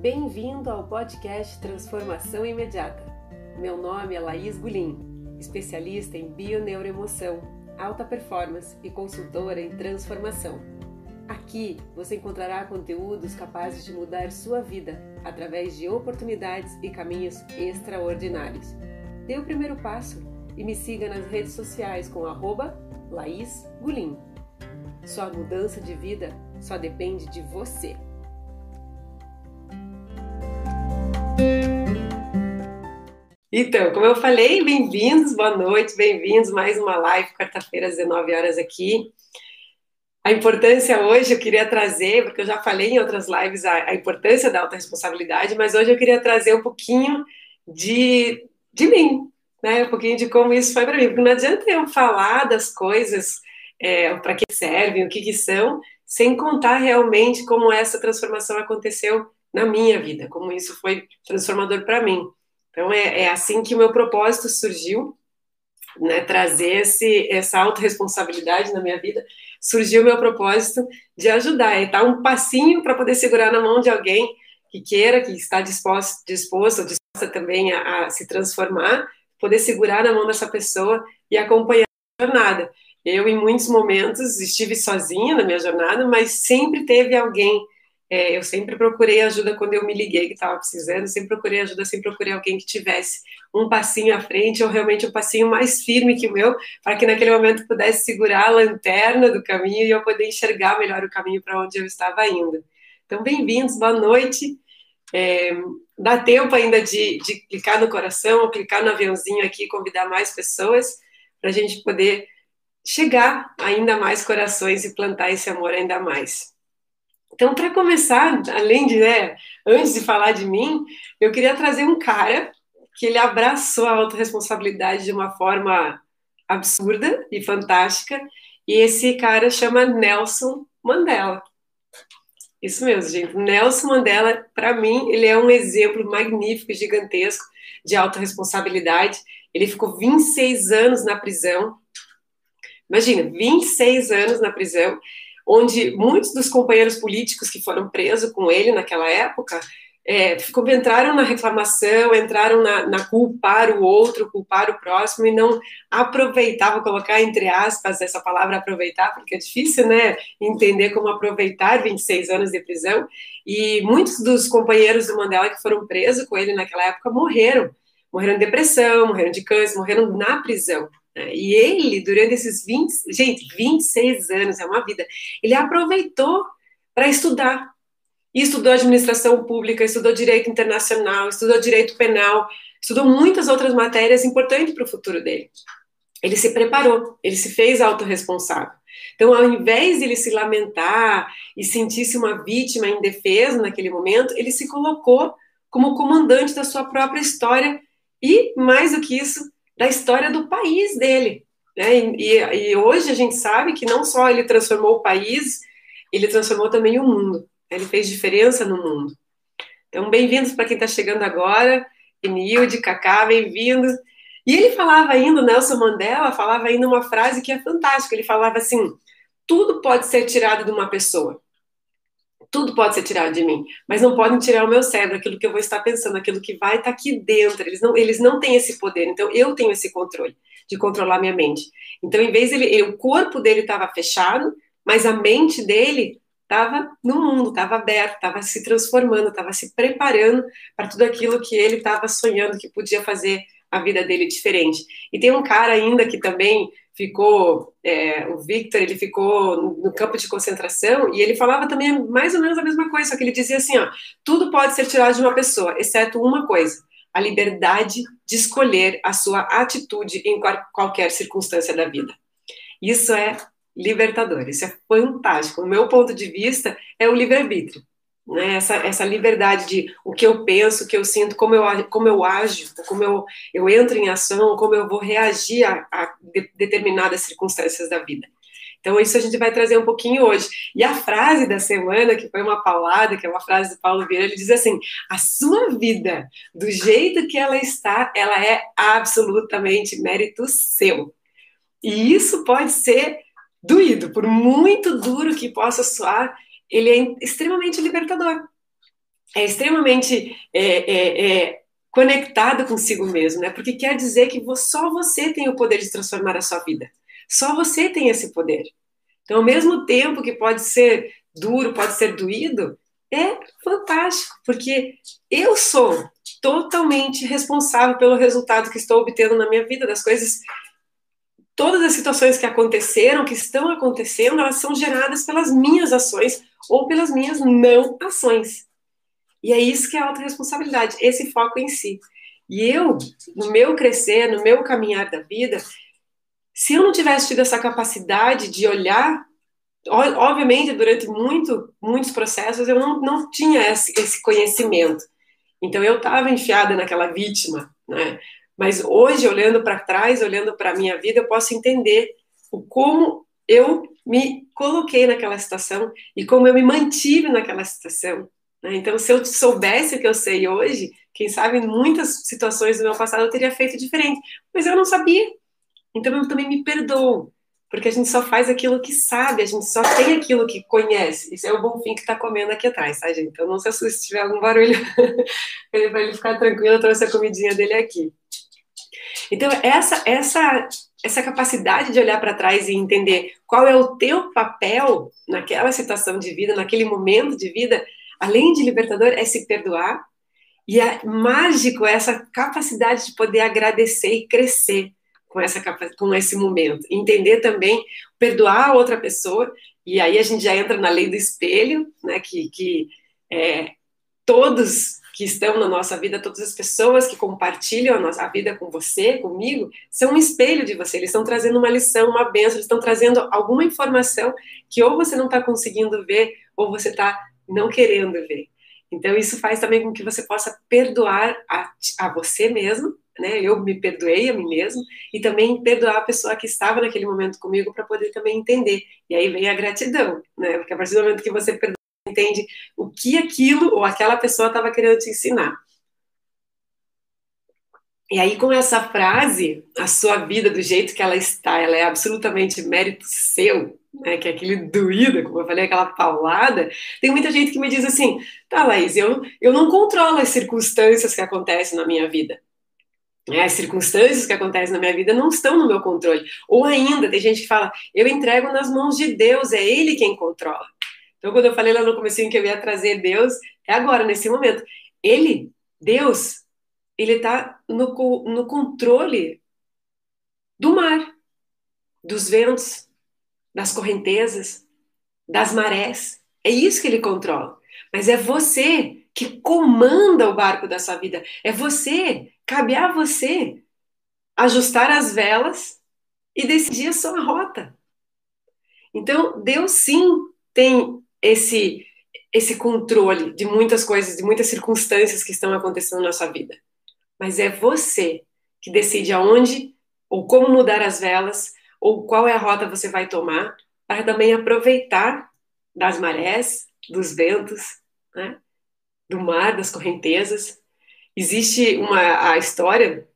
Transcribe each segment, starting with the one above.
Bem-vindo ao podcast Transformação Imediata. Meu nome é Laís Gulim, especialista em bioneuroemoção, alta performance e consultora em transformação. Aqui você encontrará conteúdos capazes de mudar sua vida através de oportunidades e caminhos extraordinários. Dê o primeiro passo e me siga nas redes sociais com arroba Laís Gulim. Sua mudança de vida só depende de você. Então, como eu falei, bem-vindos, boa noite, bem-vindos mais uma live, quarta-feira, às 19 horas aqui. A importância hoje eu queria trazer, porque eu já falei em outras lives a, a importância da autorresponsabilidade, mas hoje eu queria trazer um pouquinho de, de mim, né? Um pouquinho de como isso foi para mim, porque não adianta eu falar das coisas, é, para que servem, o que, que são, sem contar realmente como essa transformação aconteceu na minha vida, como isso foi transformador para mim. Então é, é, assim que o meu propósito surgiu, né, trazer esse, essa autorresponsabilidade na minha vida, surgiu o meu propósito de ajudar, é dar um passinho para poder segurar na mão de alguém que queira, que está disposto, disposto, disposta também a, a se transformar, poder segurar na mão dessa pessoa e acompanhar a jornada. Eu, em muitos momentos, estive sozinha na minha jornada, mas sempre teve alguém. É, eu sempre procurei ajuda quando eu me liguei que estava precisando, sempre procurei ajuda, sempre procurei alguém que tivesse um passinho à frente, ou realmente um passinho mais firme que o meu, para que naquele momento pudesse segurar a lanterna do caminho e eu poder enxergar melhor o caminho para onde eu estava indo. Então, bem-vindos, boa noite. É, dá tempo ainda de, de clicar no coração, ou clicar no aviãozinho aqui, convidar mais pessoas, para a gente poder chegar ainda mais corações e plantar esse amor ainda mais. Então, para começar, além de, né, antes de falar de mim, eu queria trazer um cara que ele abraçou a autorresponsabilidade de uma forma absurda e fantástica, e esse cara chama Nelson Mandela. Isso mesmo, gente. Nelson Mandela, para mim, ele é um exemplo magnífico, gigantesco de autorresponsabilidade. Ele ficou 26 anos na prisão, Imagina, 26 anos na prisão, onde muitos dos companheiros políticos que foram presos com ele naquela época é, entraram na reclamação, entraram na, na, culpar o outro, culpar o próximo e não aproveitavam, colocar entre aspas essa palavra aproveitar, porque é difícil, né, entender como aproveitar 26 anos de prisão. E muitos dos companheiros do Mandela que foram presos com ele naquela época morreram, morreram de depressão, morreram de câncer, morreram na prisão. E ele, durante esses 20, gente, 26 anos, é uma vida, ele aproveitou para estudar. E estudou administração pública, estudou direito internacional, estudou direito penal, estudou muitas outras matérias importantes para o futuro dele. Ele se preparou, ele se fez autorresponsável. Então, ao invés de ele se lamentar e sentir-se uma vítima indefesa naquele momento, ele se colocou como comandante da sua própria história e, mais do que isso, da história do país dele. Né? E, e, hoje a gente sabe que não só ele transformou o país, ele transformou também o mundo. Ele fez diferença no mundo. Então, bem-vindos para quem está chegando agora, Enilde, Cacá, bem-vindos. E ele falava ainda, Nelson Mandela falava ainda uma frase que é fantástica. Ele falava assim: tudo pode ser tirado de uma pessoa, tudo pode ser tirado de mim, mas não podem tirar o meu cérebro, aquilo que eu vou estar pensando, aquilo que vai estar aqui dentro. Eles não, eles não têm esse poder, então eu tenho esse controle de controlar minha mente. Então, em vez dele, o corpo dele estava fechado, mas a mente dele estava no mundo, estava aberto, estava se transformando, estava se preparando para tudo aquilo que ele estava sonhando que podia fazer a vida dele diferente. E tem um cara ainda que também ficou, é, o Victor, ele ficou no campo de concentração e ele falava também mais ou menos a mesma coisa, só que ele dizia assim, ó, tudo pode ser tirado de uma pessoa, exceto uma coisa, a liberdade de escolher a sua atitude em qualquer circunstância da vida. Isso é libertador, isso é fantástico. O meu ponto de vista é o livre-arbítrio né? essa, essa liberdade de o que eu penso, o que eu sinto, como eu, como eu ajo, como eu, eu entro em ação, como eu vou reagir a, a de, determinadas circunstâncias da vida. Então, isso a gente vai trazer um pouquinho hoje. E a frase da semana, que foi uma paulada, que é uma frase do Paulo Vieira, ele diz assim: a sua vida, do jeito que ela está, ela é absolutamente mérito seu. E isso pode ser doído, por muito duro que possa soar, ele é extremamente libertador. é extremamente é, é, é, conectado consigo mesmo, né? Porque quer dizer que só você tem o poder de transformar a sua vida. Só você tem esse poder. Então, ao mesmo tempo que pode ser duro, pode ser doído, é fantástico, porque eu sou totalmente responsável pelo resultado que estou obtendo na minha vida, das coisas. Todas as situações que aconteceram, que estão acontecendo, elas são geradas pelas minhas ações ou pelas minhas não ações. E é isso que é a autorresponsabilidade, esse foco em si. E eu, no meu crescer, no meu caminhar da vida, se eu não tivesse tido essa capacidade de olhar, obviamente, durante muito, muitos processos, eu não, não tinha esse, esse conhecimento. Então, eu estava enfiada naquela vítima, né? Mas hoje, olhando para trás, olhando para a minha vida, eu posso entender o como eu me coloquei naquela situação e como eu me mantive naquela situação. Né? Então, se eu soubesse o que eu sei hoje, quem sabe em muitas situações do meu passado eu teria feito diferente, mas eu não sabia. Então, eu também me perdoo, porque a gente só faz aquilo que sabe, a gente só tem aquilo que conhece. Isso é o Bonfim que está comendo aqui atrás, tá, gente? Então, não se assuste se tiver algum barulho, ele ficar tranquilo, eu trouxe a comidinha dele aqui. Então, essa, essa, essa capacidade de olhar para trás e entender qual é o teu papel naquela situação de vida, naquele momento de vida, além de libertador, é se perdoar. E é mágico essa capacidade de poder agradecer e crescer com, essa, com esse momento. Entender também, perdoar a outra pessoa, e aí a gente já entra na lei do espelho, né, que, que é, todos que estão na nossa vida, todas as pessoas que compartilham a nossa a vida com você, comigo, são um espelho de você. Eles estão trazendo uma lição, uma benção, eles estão trazendo alguma informação que ou você não está conseguindo ver, ou você está não querendo ver. Então, isso faz também com que você possa perdoar a, a você mesmo, né? Eu me perdoei a mim mesmo, e também perdoar a pessoa que estava naquele momento comigo para poder também entender. E aí vem a gratidão, né? Porque a partir do momento que você perdoa, entende o que aquilo ou aquela pessoa estava querendo te ensinar. E aí, com essa frase, a sua vida do jeito que ela está, ela é absolutamente mérito seu, né, que é aquele doído, como eu falei, aquela paulada, tem muita gente que me diz assim, tá, Laís, eu, eu não controlo as circunstâncias que acontecem na minha vida. Né, as circunstâncias que acontecem na minha vida não estão no meu controle. Ou ainda, tem gente que fala, eu entrego nas mãos de Deus, é Ele quem controla. Então, quando eu falei lá no começo que eu ia trazer Deus, é agora, nesse momento. Ele, Deus, ele está no, no controle do mar, dos ventos, das correntezas, das marés. É isso que ele controla. Mas é você que comanda o barco da sua vida. É você, cabe a você ajustar as velas e decidir a sua rota. Então, Deus sim tem esse esse controle de muitas coisas, de muitas circunstâncias que estão acontecendo na sua vida. Mas é você que decide aonde ou como mudar as velas, ou qual é a rota você vai tomar para também aproveitar das marés, dos ventos, né? do mar, das correntezas. Existe uma a história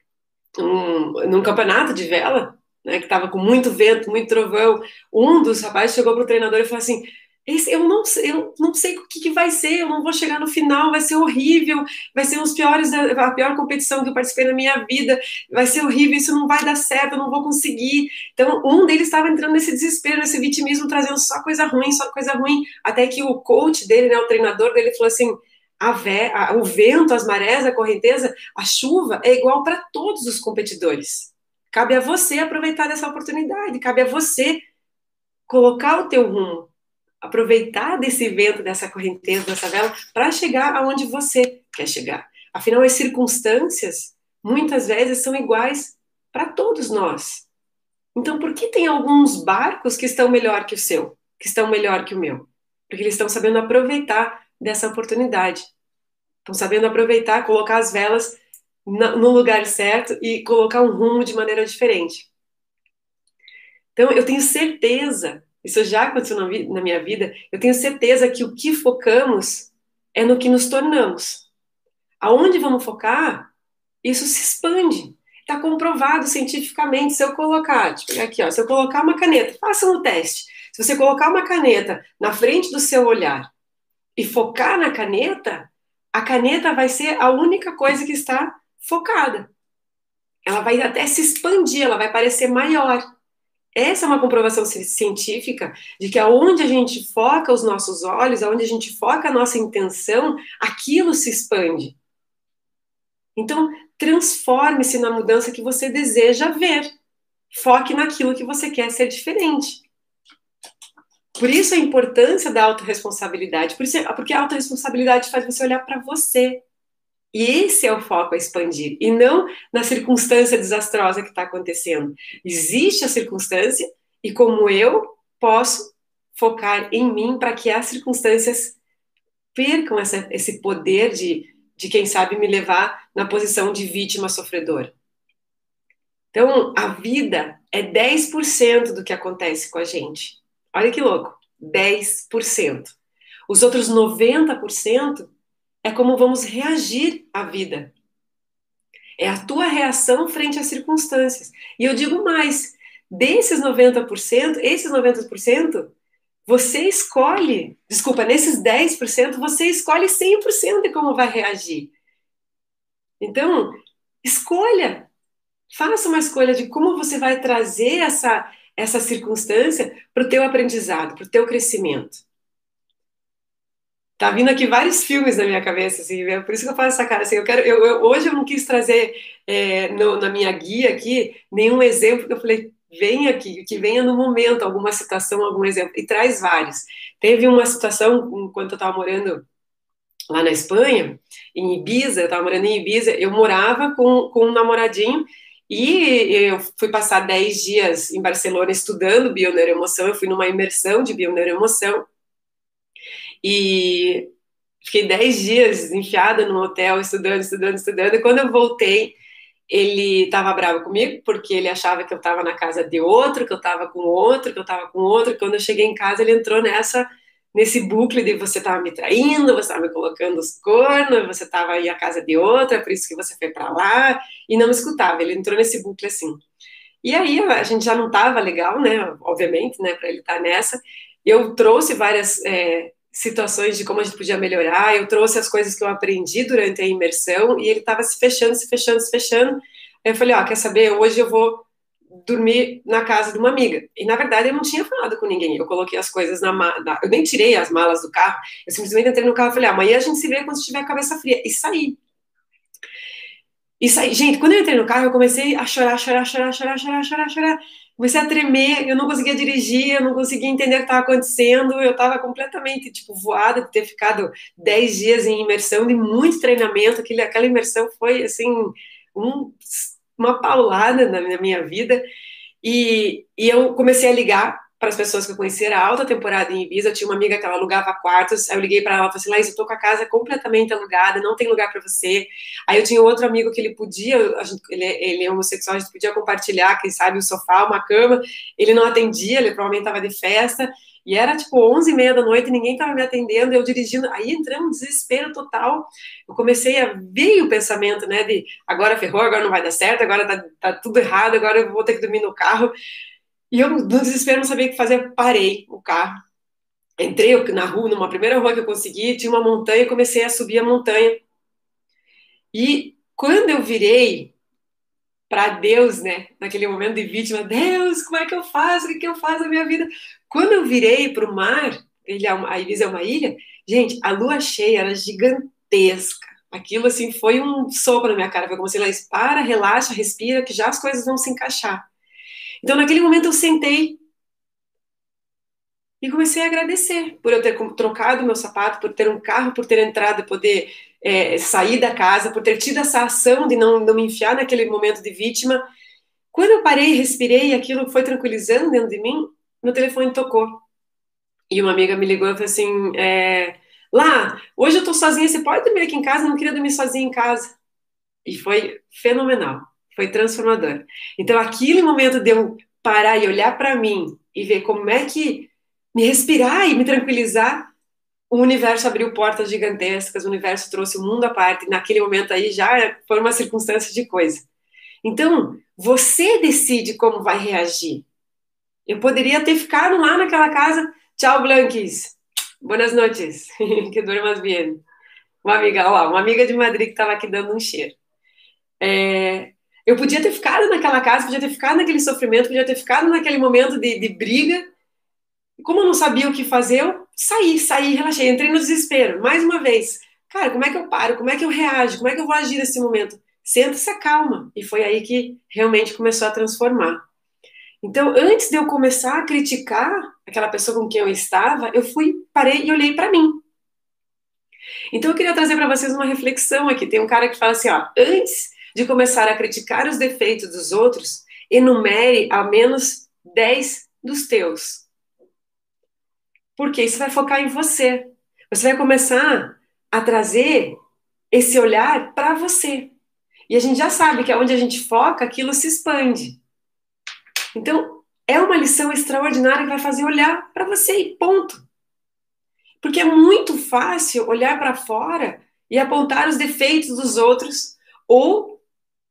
um, num campeonato de vela, né, que estava com muito vento, muito trovão. Um dos rapazes chegou para o treinador e falou assim: esse, eu não sei, eu não sei o que, que, vai ser, eu não vou chegar no final, vai ser horrível, vai ser os piores, a pior competição que eu participei na minha vida, vai ser horrível, isso não vai dar certo, eu não vou conseguir. Então, um deles estava entrando nesse desespero, nesse vitimismo, trazendo só coisa ruim, só coisa ruim, até que o coach dele, né, o treinador dele, falou assim: a vé, a, o vento, as marés, a correnteza, a chuva é igual para todos os competidores. Cabe a você aproveitar dessa oportunidade, cabe a você colocar o teu rumo aproveitar desse vento, dessa correnteza, dessa vela, para chegar aonde você quer chegar. Afinal, as circunstâncias, muitas vezes, são iguais para todos nós. Então, por que tem alguns barcos que estão melhor que o seu, que estão melhor que o meu? Porque eles estão sabendo aproveitar dessa oportunidade. Estão sabendo aproveitar, colocar as velas no lugar certo e colocar um rumo de maneira diferente. Então, eu tenho certeza isso já aconteceu na, na minha vida. Eu tenho certeza que o que focamos é no que nos tornamos. Aonde vamos focar, isso se expande. Está comprovado cientificamente. Se eu colocar, pegar aqui, ó, se eu colocar uma caneta, faça um teste. Se você colocar uma caneta na frente do seu olhar e focar na caneta, a caneta vai ser a única coisa que está focada. Ela vai até se expandir, ela vai parecer maior. Essa é uma comprovação científica de que aonde a gente foca os nossos olhos, aonde a gente foca a nossa intenção, aquilo se expande. Então, transforme-se na mudança que você deseja ver. Foque naquilo que você quer ser diferente. Por isso a importância da autorresponsabilidade, por isso, porque a autorresponsabilidade faz você olhar para você. E esse é o foco a expandir, e não na circunstância desastrosa que está acontecendo. Existe a circunstância, e como eu posso focar em mim para que as circunstâncias percam essa, esse poder de, de, quem sabe, me levar na posição de vítima sofredora. Então, a vida é 10% do que acontece com a gente. Olha que louco, 10%. Os outros 90% é como vamos reagir à vida. É a tua reação frente às circunstâncias. E eu digo mais, desses 90%, esses 90%, você escolhe, desculpa, nesses 10%, você escolhe 100% de como vai reagir. Então, escolha. Faça uma escolha de como você vai trazer essa essa circunstância para o teu aprendizado, para o teu crescimento. Tá vindo aqui vários filmes na minha cabeça, assim, é por isso que eu faço essa cara, assim, eu quero, eu, eu hoje eu não quis trazer é, no, na minha guia aqui nenhum exemplo, que eu falei, venha aqui, que venha no momento alguma situação, algum exemplo, e traz vários. Teve uma situação, enquanto eu estava morando lá na Espanha, em Ibiza, eu estava morando em Ibiza, eu morava com, com um namoradinho, e eu fui passar 10 dias em Barcelona estudando bioneuroemoção, eu fui numa imersão de bioneuroemoção, e fiquei 10 dias enfiada no hotel, estudando, estudando, estudando, e quando eu voltei, ele estava bravo comigo, porque ele achava que eu estava na casa de outro, que eu estava com outro, que eu estava com outro, quando eu cheguei em casa, ele entrou nessa nesse bucle de você estava me traindo, você estava me colocando os cornos, você estava aí à casa de outra, por isso que você foi para lá, e não me escutava. Ele entrou nesse bucle assim. E aí a gente já não estava legal, né? Obviamente, né? Para ele estar tá nessa. Eu trouxe várias é, situações de como a gente podia melhorar, eu trouxe as coisas que eu aprendi durante a imersão, e ele estava se fechando, se fechando, se fechando. Aí eu falei, ó, quer saber? Hoje eu vou dormir na casa de uma amiga. E na verdade eu não tinha falado com ninguém. Eu coloquei as coisas na mala, eu nem tirei as malas do carro. Eu simplesmente entrei no carro e falei: amanhã a gente se vê quando estiver a cabeça fria. E saí. E saí. Gente, quando eu entrei no carro, eu comecei a chorar, chorar, chorar, chorar, chorar, chorar, chorar. Comecei a tremer, eu não conseguia dirigir, eu não conseguia entender o que estava acontecendo, eu estava completamente, tipo, voada de ter ficado 10 dias em imersão, de muito treinamento, aquele, aquela imersão foi, assim, um uma paulada na minha vida. E, e eu comecei a ligar para as pessoas que eu conhecia, era alta temporada em Ibiza, eu tinha uma amiga que ela alugava quartos, aí eu liguei para ela e falei assim, Laís, eu tô com a casa completamente alugada, não tem lugar para você. Aí eu tinha outro amigo que ele podia, ele, ele é homossexual, a gente podia compartilhar, quem sabe, o sofá, uma cama, ele não atendia, ele provavelmente estava de festa, e era tipo 11 e meia da noite, ninguém estava me atendendo, eu dirigindo, aí entrando um desespero total. Eu comecei a ver o pensamento, né, de agora ferrou, agora não vai dar certo, agora tá, tá tudo errado, agora eu vou ter que dormir no carro. E eu, no desespero, não sabia o que fazer, parei o carro. Entrei na rua, numa primeira rua que eu consegui, tinha uma montanha, comecei a subir a montanha. E quando eu virei para Deus, né, naquele momento de vítima, Deus, como é que eu faço? O que, que eu faço na minha vida? Quando eu virei para o mar, ele é uma, a Ibiza é uma ilha, gente, a lua cheia era gigantesca. Aquilo, assim, foi um soco na minha cara. Foi como se ela para, relaxa, respira, que já as coisas vão se encaixar. Então, naquele momento, eu sentei e comecei a agradecer por eu ter trocado meu sapato, por ter um carro, por ter entrado e poder é, sair da casa, por ter tido essa ação de não, não me enfiar naquele momento de vítima. Quando eu parei, respirei, e aquilo foi tranquilizando dentro de mim, meu telefone tocou. E uma amiga me ligou e falou assim: é, Lá, hoje eu tô sozinha, você pode dormir aqui em casa? Eu não queria dormir sozinha em casa. E foi fenomenal, foi transformador. Então, aquele momento de eu parar e olhar para mim e ver como é que me respirar e me tranquilizar, o universo abriu portas gigantescas, o universo trouxe o mundo à parte. Naquele momento aí já foi uma circunstância de coisa. Então, você decide como vai reagir. Eu poderia ter ficado lá naquela casa. Tchau, Blanquis. Buenas noches. que duermas bien. Uma amiga, ó, uma amiga de Madrid que estava aqui dando um cheiro. É, eu podia ter ficado naquela casa, podia ter ficado naquele sofrimento, podia ter ficado naquele momento de, de briga. Como eu não sabia o que fazer, eu saí, saí, relaxei, entrei no desespero. Mais uma vez, cara, como é que eu paro? Como é que eu reajo? Como é que eu vou agir nesse momento? Senta se acalma. E foi aí que realmente começou a transformar. Então, antes de eu começar a criticar aquela pessoa com quem eu estava, eu fui, parei e olhei para mim. Então, eu queria trazer para vocês uma reflexão aqui. Tem um cara que fala assim, ó, antes de começar a criticar os defeitos dos outros, enumere ao menos 10 dos teus. Porque isso vai focar em você. Você vai começar a trazer esse olhar para você. E a gente já sabe que aonde a gente foca, aquilo se expande. Então, é uma lição extraordinária que vai fazer olhar para você e ponto. Porque é muito fácil olhar para fora e apontar os defeitos dos outros ou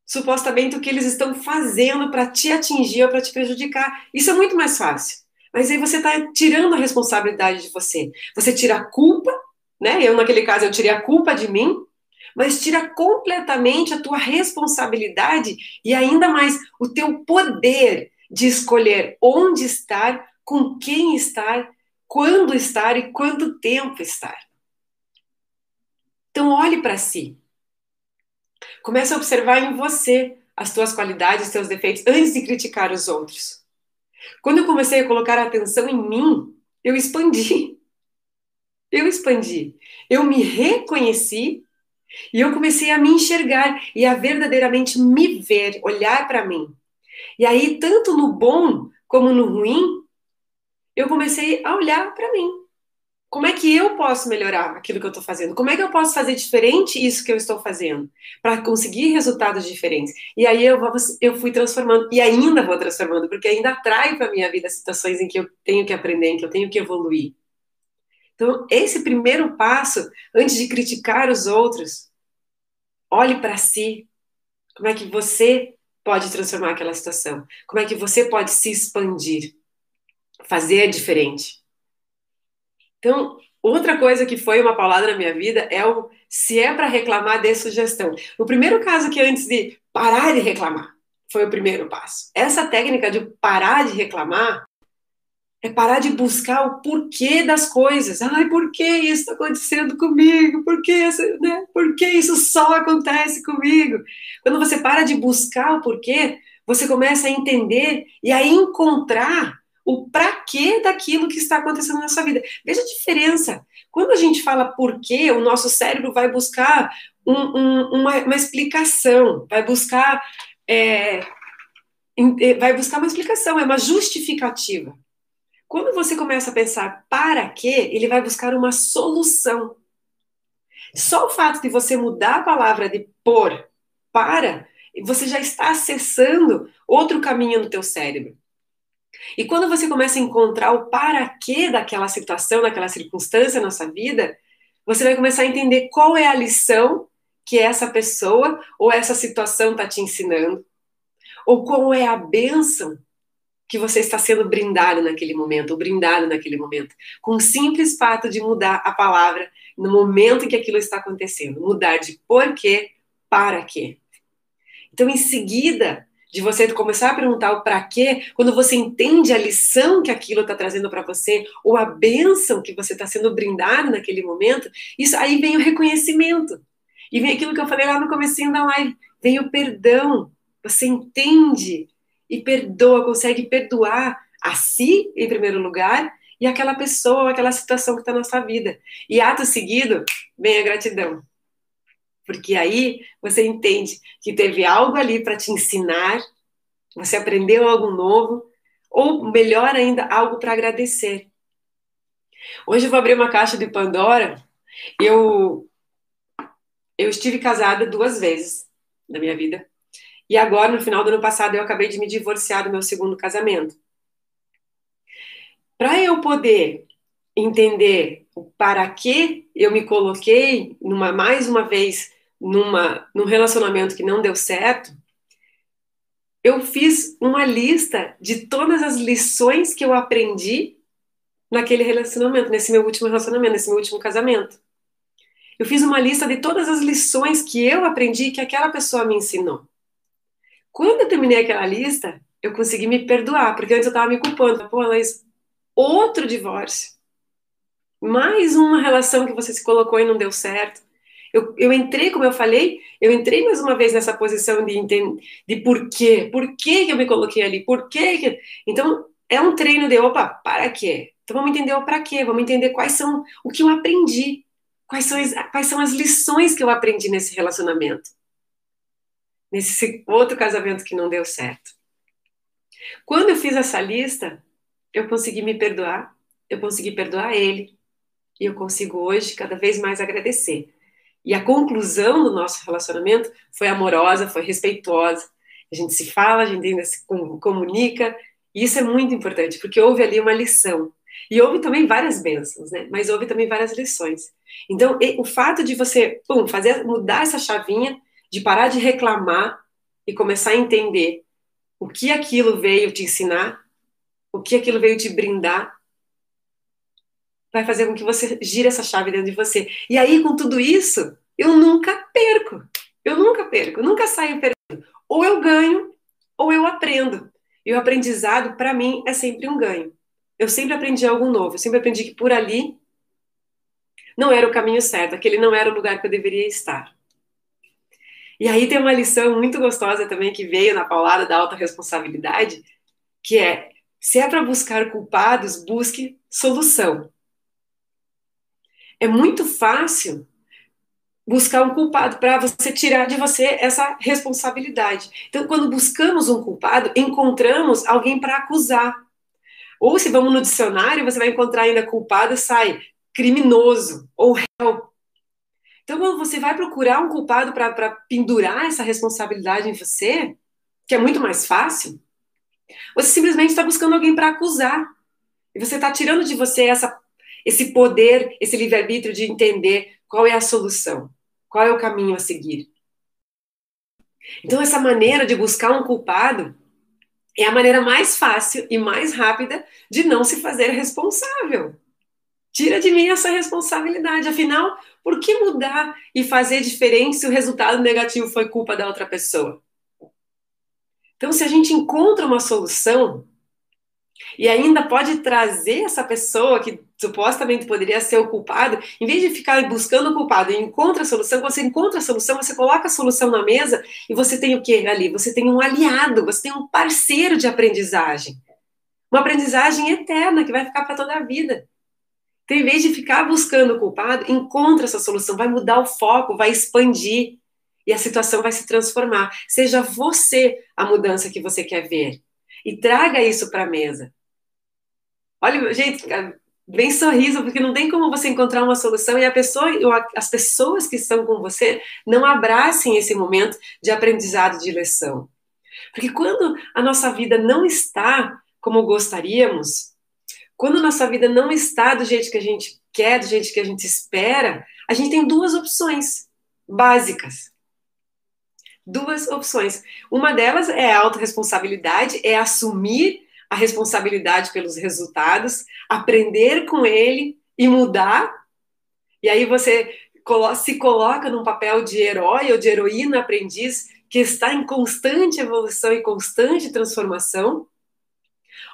supostamente o que eles estão fazendo para te atingir ou para te prejudicar. Isso é muito mais fácil. Mas aí você está tirando a responsabilidade de você. Você tira a culpa, né? Eu, naquele caso, eu tirei a culpa de mim, mas tira completamente a tua responsabilidade e ainda mais o teu poder de escolher onde estar, com quem estar, quando estar e quanto tempo estar. Então, olhe para si. Comece a observar em você as tuas qualidades, os teus defeitos, antes de criticar os outros. Quando eu comecei a colocar atenção em mim, eu expandi. Eu expandi. Eu me reconheci e eu comecei a me enxergar e a verdadeiramente me ver, olhar para mim. E aí, tanto no bom como no ruim, eu comecei a olhar para mim. Como é que eu posso melhorar aquilo que eu estou fazendo? Como é que eu posso fazer diferente isso que eu estou fazendo para conseguir resultados diferentes? E aí eu, eu fui transformando e ainda vou transformando, porque ainda atraio para minha vida situações em que eu tenho que aprender, em que eu tenho que evoluir. Então, esse primeiro passo, antes de criticar os outros, olhe para si. Como é que você pode transformar aquela situação? Como é que você pode se expandir? Fazer diferente. Então, outra coisa que foi uma paulada na minha vida é o se é para reclamar, de sugestão. O primeiro caso que antes de parar de reclamar foi o primeiro passo. Essa técnica de parar de reclamar é parar de buscar o porquê das coisas. Ai, por que isso está acontecendo comigo? Por que, né? por que isso só acontece comigo? Quando você para de buscar o porquê, você começa a entender e a encontrar o para quê daquilo que está acontecendo na sua vida. Veja a diferença. Quando a gente fala por quê, o nosso cérebro vai buscar um, um, uma, uma, explicação, vai buscar, é, é, vai buscar uma explicação, é uma justificativa. Quando você começa a pensar para quê, ele vai buscar uma solução. Só o fato de você mudar a palavra de por para, você já está acessando outro caminho no teu cérebro. E quando você começa a encontrar o para quê daquela situação, daquela circunstância na sua vida, você vai começar a entender qual é a lição que essa pessoa ou essa situação está te ensinando, ou qual é a bênção que você está sendo brindado naquele momento, ou brindado naquele momento, com o simples fato de mudar a palavra no momento em que aquilo está acontecendo, mudar de porquê para quê. Então, em seguida, de você começar a perguntar o para quê, quando você entende a lição que aquilo está trazendo para você, ou a bênção que você está sendo brindado naquele momento, isso aí vem o reconhecimento. E vem aquilo que eu falei lá no comecinho da live, vem o perdão. Você entende e perdoa, consegue perdoar a si, em primeiro lugar, e aquela pessoa, aquela situação que está na sua vida. E ato seguido, vem a gratidão. Porque aí você entende que teve algo ali para te ensinar, você aprendeu algo novo, ou melhor ainda, algo para agradecer. Hoje eu vou abrir uma caixa de Pandora. Eu eu estive casada duas vezes na minha vida. E agora, no final do ano passado, eu acabei de me divorciar do meu segundo casamento. Para eu poder entender para que eu me coloquei numa mais uma vez numa num relacionamento que não deu certo, eu fiz uma lista de todas as lições que eu aprendi naquele relacionamento, nesse meu último relacionamento, nesse meu último casamento. Eu fiz uma lista de todas as lições que eu aprendi que aquela pessoa me ensinou. Quando eu terminei aquela lista, eu consegui me perdoar, porque antes eu estava me culpando. Pô, mas outro divórcio. Mais uma relação que você se colocou e não deu certo. Eu, eu entrei, como eu falei, eu entrei mais uma vez nessa posição de, de por quê, por que, eu me coloquei ali, por que... Então, é um treino de, opa, para quê? Então, vamos entender o para quê, vamos entender quais são, o que eu aprendi, quais são, quais são as lições que eu aprendi nesse relacionamento, nesse outro casamento que não deu certo. Quando eu fiz essa lista, eu consegui me perdoar, eu consegui perdoar ele, e eu consigo hoje cada vez mais agradecer. E a conclusão do nosso relacionamento foi amorosa, foi respeitosa. A gente se fala, a gente ainda se comunica, e isso é muito importante, porque houve ali uma lição. E houve também várias bênçãos, né? Mas houve também várias lições. Então, o fato de você pum, fazer mudar essa chavinha, de parar de reclamar e começar a entender o que aquilo veio te ensinar, o que aquilo veio te brindar, vai fazer com que você gire essa chave dentro de você. E aí, com tudo isso, eu nunca perco. Eu nunca perco, nunca saio perdendo. Ou eu ganho, ou eu aprendo. E o aprendizado, para mim, é sempre um ganho. Eu sempre aprendi algo novo. Eu sempre aprendi que por ali não era o caminho certo, aquele não era o lugar que eu deveria estar. E aí tem uma lição muito gostosa também que veio na paulada da autorresponsabilidade, que é: se é para buscar culpados, busque solução é muito fácil buscar um culpado para você tirar de você essa responsabilidade. Então, quando buscamos um culpado, encontramos alguém para acusar. Ou se vamos no dicionário, você vai encontrar ainda culpado, sai criminoso ou réu. Então, quando você vai procurar um culpado para pendurar essa responsabilidade em você, que é muito mais fácil, você simplesmente está buscando alguém para acusar. E você está tirando de você essa esse poder, esse livre-arbítrio de entender qual é a solução, qual é o caminho a seguir. Então, essa maneira de buscar um culpado é a maneira mais fácil e mais rápida de não se fazer responsável. Tira de mim essa responsabilidade. Afinal, por que mudar e fazer diferente se o resultado negativo foi culpa da outra pessoa? Então, se a gente encontra uma solução, e ainda pode trazer essa pessoa que supostamente poderia ser o culpado, em vez de ficar buscando o culpado e encontra a solução, você encontra a solução, você coloca a solução na mesa e você tem o que ali? Você tem um aliado, você tem um parceiro de aprendizagem. Uma aprendizagem eterna que vai ficar para toda a vida. Então, em vez de ficar buscando o culpado, encontra essa solução, vai mudar o foco, vai expandir e a situação vai se transformar. Seja você a mudança que você quer ver e traga isso para a mesa. Olha, gente, vem sorriso, porque não tem como você encontrar uma solução e a pessoa, as pessoas que estão com você não abracem esse momento de aprendizado de lição. Porque quando a nossa vida não está como gostaríamos, quando a nossa vida não está do jeito que a gente quer, do jeito que a gente espera, a gente tem duas opções básicas duas opções. Uma delas é a autorresponsabilidade, é assumir a responsabilidade pelos resultados, aprender com ele e mudar. E aí você se coloca num papel de herói ou de heroína aprendiz que está em constante evolução e constante transformação.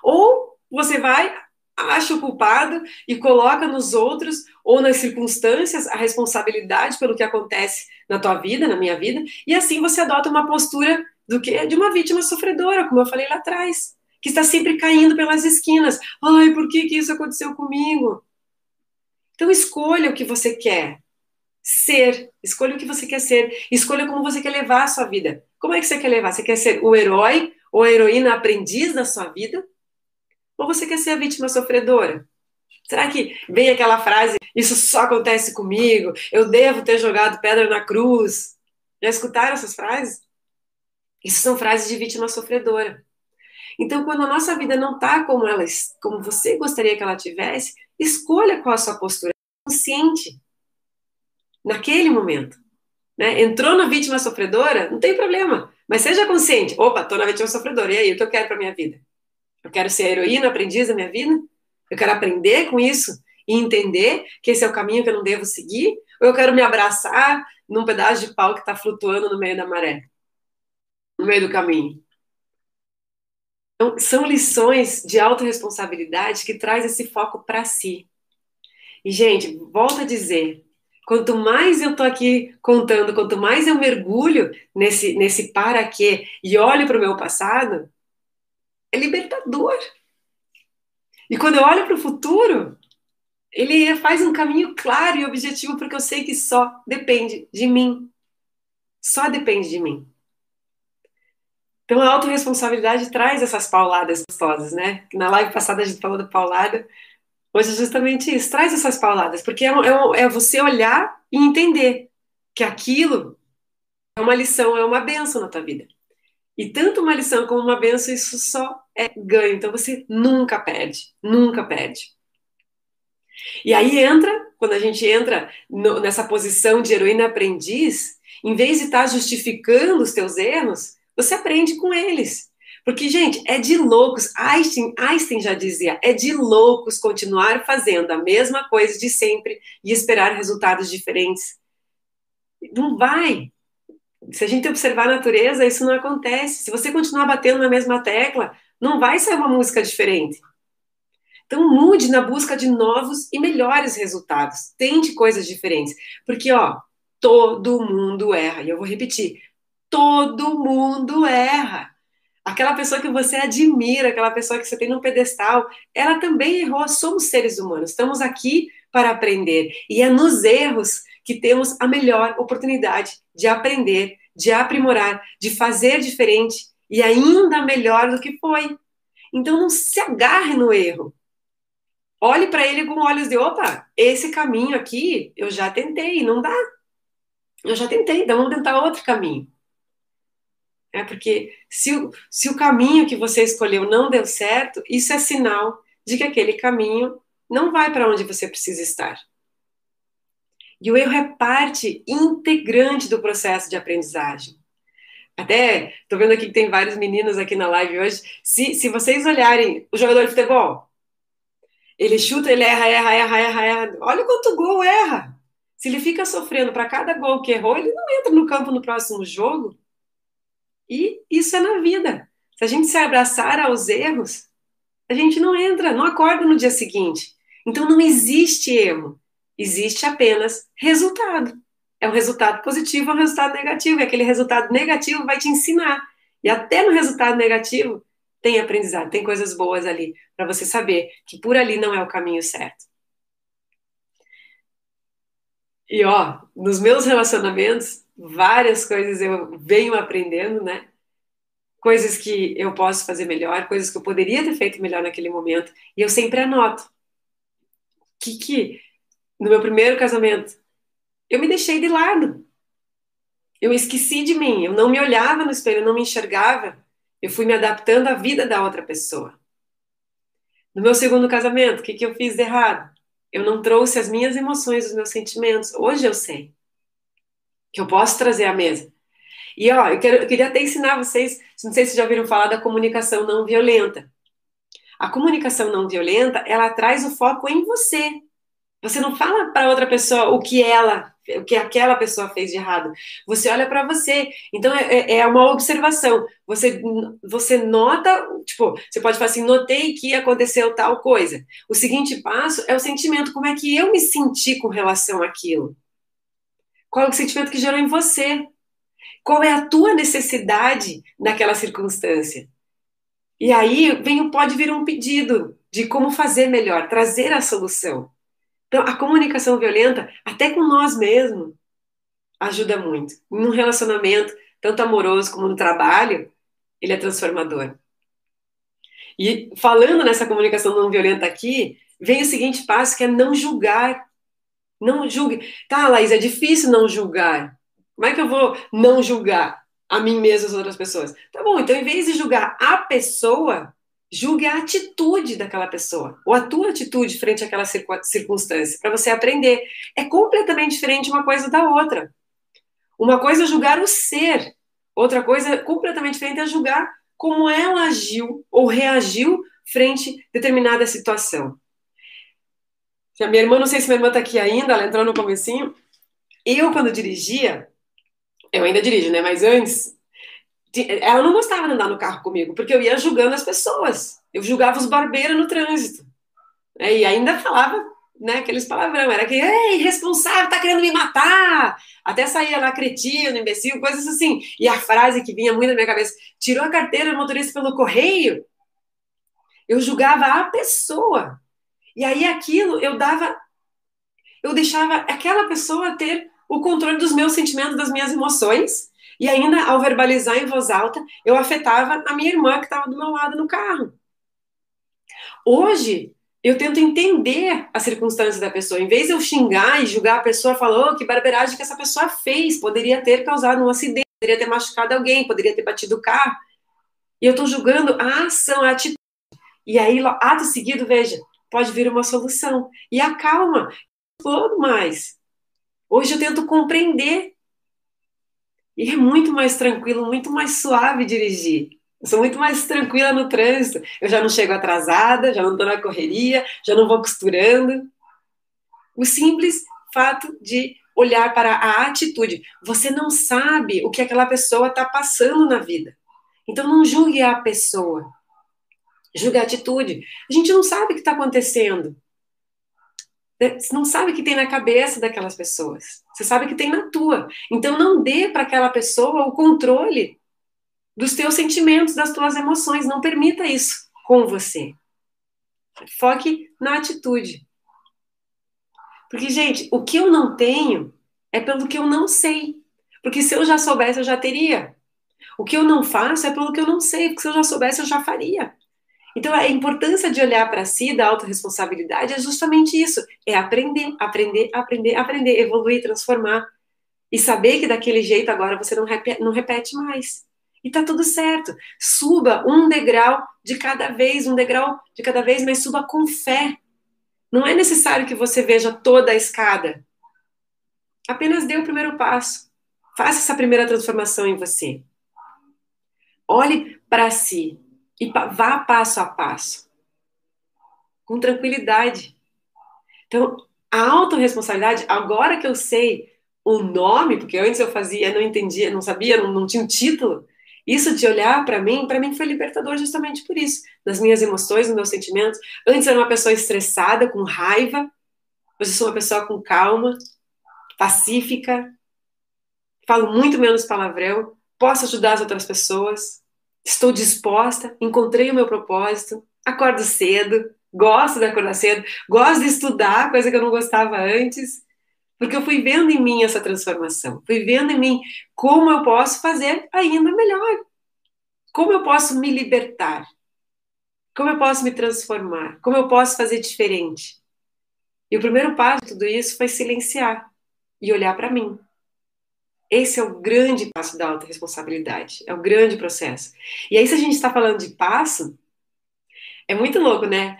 Ou você vai acha o culpado e coloca nos outros ou nas circunstâncias a responsabilidade pelo que acontece na tua vida, na minha vida, e assim você adota uma postura do que de uma vítima sofredora, como eu falei lá atrás, que está sempre caindo pelas esquinas. Ai, por que que isso aconteceu comigo? Então escolha o que você quer ser, escolha o que você quer ser, escolha como você quer levar a sua vida. Como é que você quer levar? Você quer ser o herói ou a heroína aprendiz da sua vida? Ou você quer ser a vítima sofredora? Será que vem aquela frase, isso só acontece comigo, eu devo ter jogado pedra na cruz? Já escutaram essas frases? Isso são frases de vítima sofredora. Então, quando a nossa vida não está como ela, como você gostaria que ela tivesse, escolha qual a sua postura consciente naquele momento. Né? Entrou na vítima sofredora, não tem problema, mas seja consciente. Opa, estou na vítima sofredora, e aí, o que eu quero para minha vida? Eu quero ser a heroína, aprendiz da minha vida? Eu quero aprender com isso e entender que esse é o caminho que eu não devo seguir? ou eu quero me abraçar num pedaço de pau que está flutuando no meio da maré, no meio do caminho. Então, são lições de autorresponsabilidade que traz esse foco para si. E, gente, volto a dizer, quanto mais eu tô aqui contando, quanto mais eu mergulho nesse, nesse para quê e olho para o meu passado, é libertador. E quando eu olho para o futuro, ele faz um caminho claro e objetivo, porque eu sei que só depende de mim. Só depende de mim. Então a autorresponsabilidade traz essas pauladas gostosas, né? Na live passada a gente falou da paulada, hoje é justamente isso, traz essas pauladas, porque é, é, é você olhar e entender que aquilo é uma lição, é uma benção na tua vida. E tanto uma lição como uma benção, isso só é ganho. Então você nunca perde, nunca perde. E aí entra, quando a gente entra no, nessa posição de heroína aprendiz, em vez de estar tá justificando os teus erros, você aprende com eles. Porque, gente, é de loucos. Einstein, Einstein já dizia: é de loucos continuar fazendo a mesma coisa de sempre e esperar resultados diferentes. Não vai se a gente observar a natureza, isso não acontece. Se você continuar batendo na mesma tecla, não vai sair uma música diferente. Então mude na busca de novos e melhores resultados. Tente coisas diferentes, porque ó, todo mundo erra. E eu vou repetir, todo mundo erra. Aquela pessoa que você admira, aquela pessoa que você tem no pedestal, ela também errou. Somos seres humanos, estamos aqui para aprender. E é nos erros que temos a melhor oportunidade de aprender, de aprimorar, de fazer diferente e ainda melhor do que foi. Então não se agarre no erro. Olhe para ele com olhos de opa, esse caminho aqui eu já tentei, não dá. Eu já tentei, então vamos tentar outro caminho. É porque se o, se o caminho que você escolheu não deu certo, isso é sinal de que aquele caminho não vai para onde você precisa estar. E o erro é parte integrante do processo de aprendizagem. Até, estou vendo aqui que tem vários meninos aqui na live hoje. Se, se vocês olharem o jogador de futebol, ele chuta, ele erra, erra, erra, erra, erra. Olha quanto gol erra. Se ele fica sofrendo para cada gol que errou, ele não entra no campo no próximo jogo. E isso é na vida. Se a gente se abraçar aos erros, a gente não entra, não acorda no dia seguinte. Então não existe erro. Existe apenas resultado. É um resultado positivo ou um resultado negativo. E aquele resultado negativo vai te ensinar. E até no resultado negativo tem aprendizado, tem coisas boas ali para você saber que por ali não é o caminho certo. E ó, nos meus relacionamentos, várias coisas eu venho aprendendo, né? Coisas que eu posso fazer melhor, coisas que eu poderia ter feito melhor naquele momento, e eu sempre anoto. Que que no meu primeiro casamento, eu me deixei de lado. Eu esqueci de mim, eu não me olhava no espelho, eu não me enxergava. Eu fui me adaptando à vida da outra pessoa. No meu segundo casamento, o que, que eu fiz de errado? Eu não trouxe as minhas emoções, os meus sentimentos. Hoje eu sei que eu posso trazer à mesa. E ó, eu, quero, eu queria até ensinar vocês, não sei se já ouviram falar da comunicação não violenta. A comunicação não violenta, ela traz o foco em você. Você não fala para outra pessoa o que ela, o que aquela pessoa fez de errado. Você olha para você. Então é, é, é, uma observação. Você você nota, tipo, você pode falar assim, notei que aconteceu tal coisa. O seguinte passo é o sentimento. Como é que eu me senti com relação àquilo? Qual é o sentimento que gerou em você? Qual é a tua necessidade naquela circunstância? E aí vem, pode vir um pedido de como fazer melhor, trazer a solução. Então, a comunicação violenta, até com nós mesmos, ajuda muito. Num relacionamento, tanto amoroso como no trabalho, ele é transformador. E falando nessa comunicação não violenta aqui, vem o seguinte passo que é não julgar. Não julgue. Tá, Laís, é difícil não julgar. Como é que eu vou não julgar a mim mesma e as outras pessoas? Tá bom, então em vez de julgar a pessoa, Julgue a atitude daquela pessoa, ou a tua atitude frente àquela circunstância, para você aprender. É completamente diferente uma coisa da outra. Uma coisa é julgar o ser, outra coisa completamente diferente é julgar como ela agiu ou reagiu frente a determinada situação. A minha irmã, não sei se minha irmã está aqui ainda, ela entrou no comecinho, eu, quando dirigia, eu ainda dirijo, né? Mas antes, ela não gostava de andar no carro comigo, porque eu ia julgando as pessoas. Eu julgava os barbeiros no trânsito. Né? E ainda falava né, aqueles palavrão, era que, ei, irresponsável, tá querendo me matar. Até saía lá, cretino, imbecil, coisas assim. E a frase que vinha muito na minha cabeça, tirou a carteira do motorista pelo correio. Eu julgava a pessoa. E aí aquilo eu dava, eu deixava aquela pessoa ter o controle dos meus sentimentos, das minhas emoções, e ainda ao verbalizar em voz alta, eu afetava a minha irmã que estava do meu lado no carro. Hoje, eu tento entender a circunstância da pessoa. Em vez de eu xingar e julgar a pessoa, falou oh, que barbeiragem que essa pessoa fez, poderia ter causado um acidente, poderia ter machucado alguém, poderia ter batido o carro. E eu estou julgando a ação, a atitude. E aí, ato seguido, veja, pode vir uma solução. E acalma, todo mais. Hoje eu tento compreender. E é muito mais tranquilo, muito mais suave dirigir. Eu sou muito mais tranquila no trânsito. Eu já não chego atrasada, já não estou na correria, já não vou costurando. O simples fato de olhar para a atitude. Você não sabe o que aquela pessoa está passando na vida. Então não julgue a pessoa. Julgue a atitude. A gente não sabe o que está acontecendo. Você não sabe o que tem na cabeça daquelas pessoas. Você sabe o que tem na tua. Então não dê para aquela pessoa o controle dos teus sentimentos, das tuas emoções. Não permita isso com você. Foque na atitude. Porque, gente, o que eu não tenho é pelo que eu não sei. Porque se eu já soubesse, eu já teria. O que eu não faço é pelo que eu não sei, porque se eu já soubesse, eu já faria. Então, a importância de olhar para si, da autorresponsabilidade, é justamente isso: é aprender, aprender, aprender, aprender, evoluir, transformar. E saber que daquele jeito agora você não repete, não repete mais. E tá tudo certo. Suba um degrau de cada vez, um degrau de cada vez, mas suba com fé. Não é necessário que você veja toda a escada. Apenas dê o primeiro passo. Faça essa primeira transformação em você. Olhe para si e vá passo a passo. Com tranquilidade. Então, a autorresponsabilidade, agora que eu sei o nome, porque antes eu fazia, não entendia, não sabia, não, não tinha um título, isso de olhar para mim, para mim foi libertador justamente por isso, nas minhas emoções, nos meus sentimentos. Antes eu era uma pessoa estressada, com raiva, hoje eu sou uma pessoa com calma, pacífica, falo muito menos palavrão, posso ajudar as outras pessoas, estou disposta, encontrei o meu propósito, acordo cedo, gosto de acordar cedo, gosto de estudar, coisa que eu não gostava antes. Porque eu fui vendo em mim essa transformação, fui vendo em mim como eu posso fazer ainda melhor. Como eu posso me libertar? Como eu posso me transformar? Como eu posso fazer diferente? E o primeiro passo de tudo isso foi silenciar e olhar para mim. Esse é o grande passo da autorresponsabilidade, é o grande processo. E aí, se a gente está falando de passo, é muito louco, né?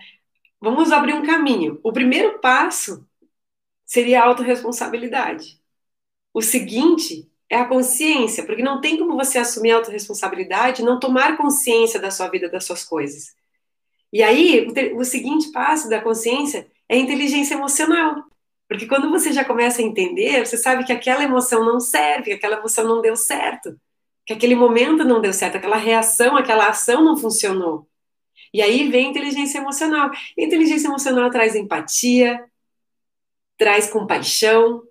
Vamos abrir um caminho. O primeiro passo seria a autorresponsabilidade. O seguinte é a consciência, porque não tem como você assumir a autorresponsabilidade e não tomar consciência da sua vida, das suas coisas. E aí, o, o seguinte passo da consciência é a inteligência emocional. Porque quando você já começa a entender, você sabe que aquela emoção não serve, que aquela emoção não deu certo, que aquele momento não deu certo, aquela reação, aquela ação não funcionou. E aí vem a inteligência emocional. E a inteligência emocional traz empatia, traz compaixão,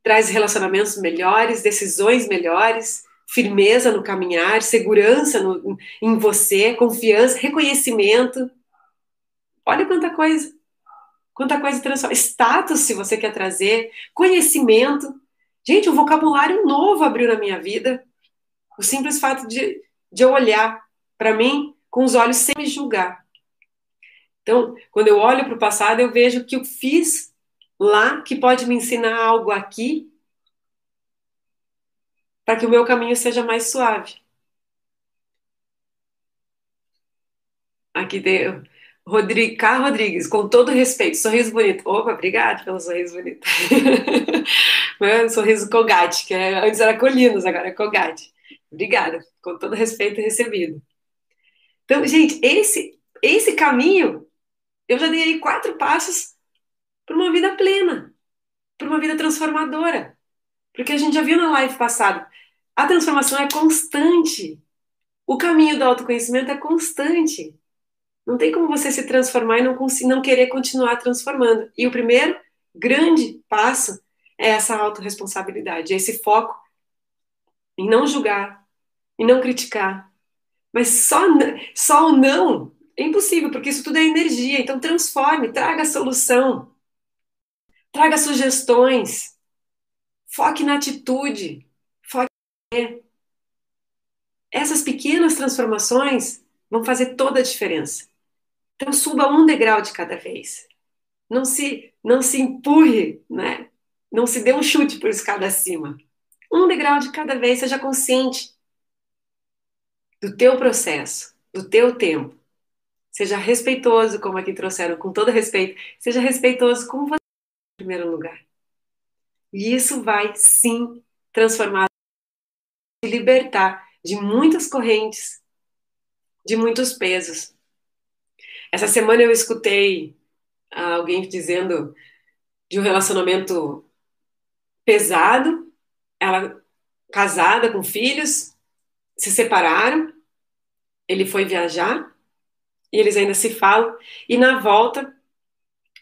traz relacionamentos melhores, decisões melhores, firmeza no caminhar, segurança no, em você, confiança, reconhecimento. Olha quanta coisa. Quanta coisa transforma. Status, se você quer trazer, conhecimento. Gente, um vocabulário novo abriu na minha vida. O simples fato de, de eu olhar para mim com os olhos sem me julgar. Então, quando eu olho para o passado, eu vejo que eu fiz lá que pode me ensinar algo aqui para que o meu caminho seja mais suave. Aqui tem Rodrigo, K. Rodrigues, com todo respeito, sorriso bonito. Opa, obrigado pelo sorriso bonito. Sorriso Cogate, que é, antes era Colinos, agora é Cogate. Obrigada, com todo respeito recebido. Então, gente, esse, esse caminho, eu já dei aí quatro passos para uma vida plena, para uma vida transformadora. Porque a gente já viu na live passada, a transformação é constante. O caminho do autoconhecimento é constante. Não tem como você se transformar e não, não querer continuar transformando. E o primeiro grande passo é essa autorresponsabilidade, é esse foco em não julgar, em não criticar. Mas só, só o não é impossível, porque isso tudo é energia. Então transforme, traga solução, traga sugestões, foque na atitude, foque essas pequenas transformações vão fazer toda a diferença. Então suba um degrau de cada vez. Não se não se empurre, né? Não se dê um chute por escada acima. Um degrau de cada vez, seja consciente do teu processo, do teu tempo. Seja respeitoso, como aqui trouxeram, com todo respeito. Seja respeitoso com você em primeiro lugar. E isso vai sim transformar, libertar de muitas correntes, de muitos pesos. Essa semana eu escutei alguém dizendo de um relacionamento pesado, ela casada com filhos, se separaram, ele foi viajar e eles ainda se falam. E na volta,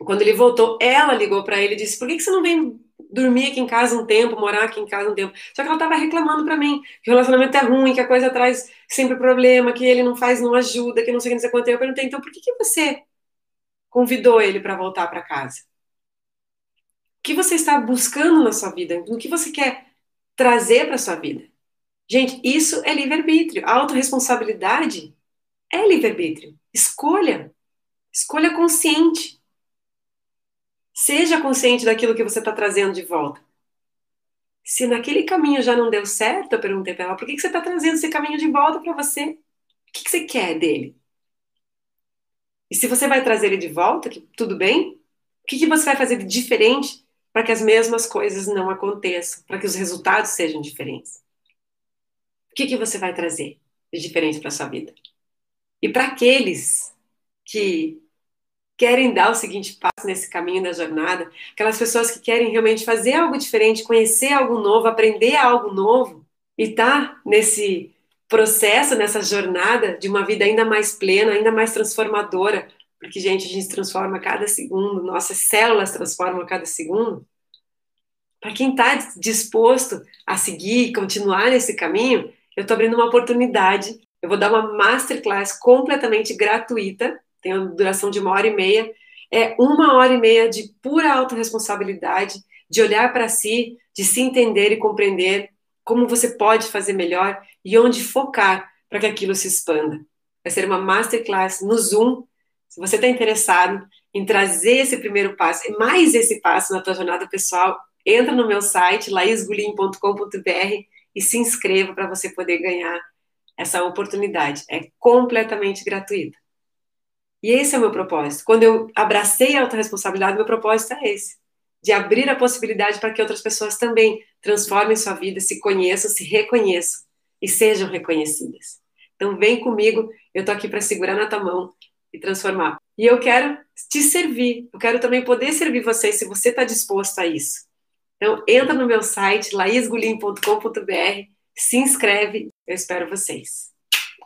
quando ele voltou, ela ligou para ele e disse: "Por que, que você não vem dormir aqui em casa um tempo, morar aqui em casa um tempo. Só que ela estava reclamando para mim que o relacionamento é ruim, que a coisa traz sempre problema, que ele não faz, não ajuda, que não sei o que, não sei quanto. Eu perguntei, então por que, que você convidou ele para voltar para casa? O que você está buscando na sua vida? O que você quer trazer para sua vida? Gente, isso é livre-arbítrio. A autorresponsabilidade é livre-arbítrio. Escolha. Escolha consciente. Seja consciente daquilo que você está trazendo de volta. Se naquele caminho já não deu certo, eu perguntei para ela, por que, que você está trazendo esse caminho de volta para você? O que, que você quer dele? E se você vai trazer ele de volta, que tudo bem, o que, que você vai fazer de diferente para que as mesmas coisas não aconteçam, para que os resultados sejam diferentes? O que, que você vai trazer de diferente para sua vida? E para aqueles que querem dar o seguinte passo nesse caminho da jornada, aquelas pessoas que querem realmente fazer algo diferente, conhecer algo novo, aprender algo novo e tá nesse processo, nessa jornada de uma vida ainda mais plena, ainda mais transformadora, porque gente, a gente transforma cada segundo, nossas células transformam cada segundo. Para quem está disposto a seguir continuar nesse caminho, eu estou abrindo uma oportunidade. Eu vou dar uma masterclass completamente gratuita tem uma duração de uma hora e meia. É uma hora e meia de pura autorresponsabilidade, de olhar para si, de se entender e compreender como você pode fazer melhor e onde focar para que aquilo se expanda. Vai ser uma masterclass no Zoom. Se você está interessado em trazer esse primeiro passo mais esse passo na tua jornada pessoal, entra no meu site laisgulim.com.br e se inscreva para você poder ganhar essa oportunidade. É completamente gratuita. E esse é o meu propósito. Quando eu abracei a autorresponsabilidade, meu propósito é esse: de abrir a possibilidade para que outras pessoas também transformem sua vida, se conheçam, se reconheçam e sejam reconhecidas. Então, vem comigo, eu estou aqui para segurar na tua mão e transformar. E eu quero te servir, eu quero também poder servir vocês se você está disposto a isso. Então, entra no meu site, laisgulim.com.br, se inscreve, eu espero vocês.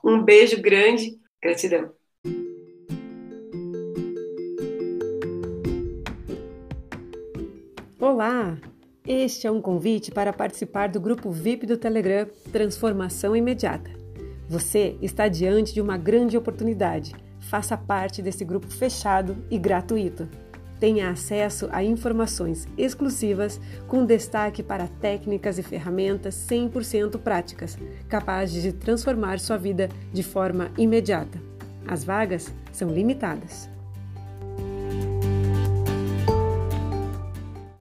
Um beijo grande, gratidão. Olá! Este é um convite para participar do grupo VIP do Telegram Transformação Imediata. Você está diante de uma grande oportunidade. Faça parte desse grupo fechado e gratuito. Tenha acesso a informações exclusivas com destaque para técnicas e ferramentas 100% práticas, capazes de transformar sua vida de forma imediata. As vagas são limitadas.